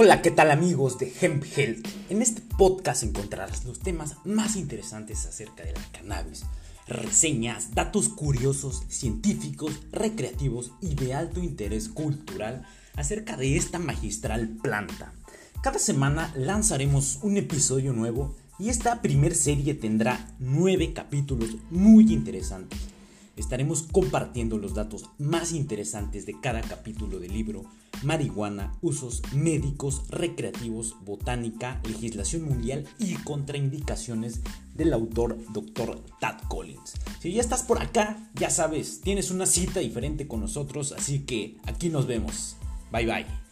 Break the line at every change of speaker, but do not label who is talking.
Hola, ¿qué tal amigos de Hemp Health? En este podcast encontrarás los temas más interesantes acerca de la cannabis, reseñas, datos curiosos, científicos, recreativos y de alto interés cultural acerca de esta magistral planta. Cada semana lanzaremos un episodio nuevo y esta primer serie tendrá nueve capítulos muy interesantes. Estaremos compartiendo los datos más interesantes de cada capítulo del libro Marihuana, usos médicos, recreativos, botánica, legislación mundial y contraindicaciones del autor Dr. Tad Collins. Si ya estás por acá, ya sabes, tienes una cita diferente con nosotros, así que aquí nos vemos. Bye bye.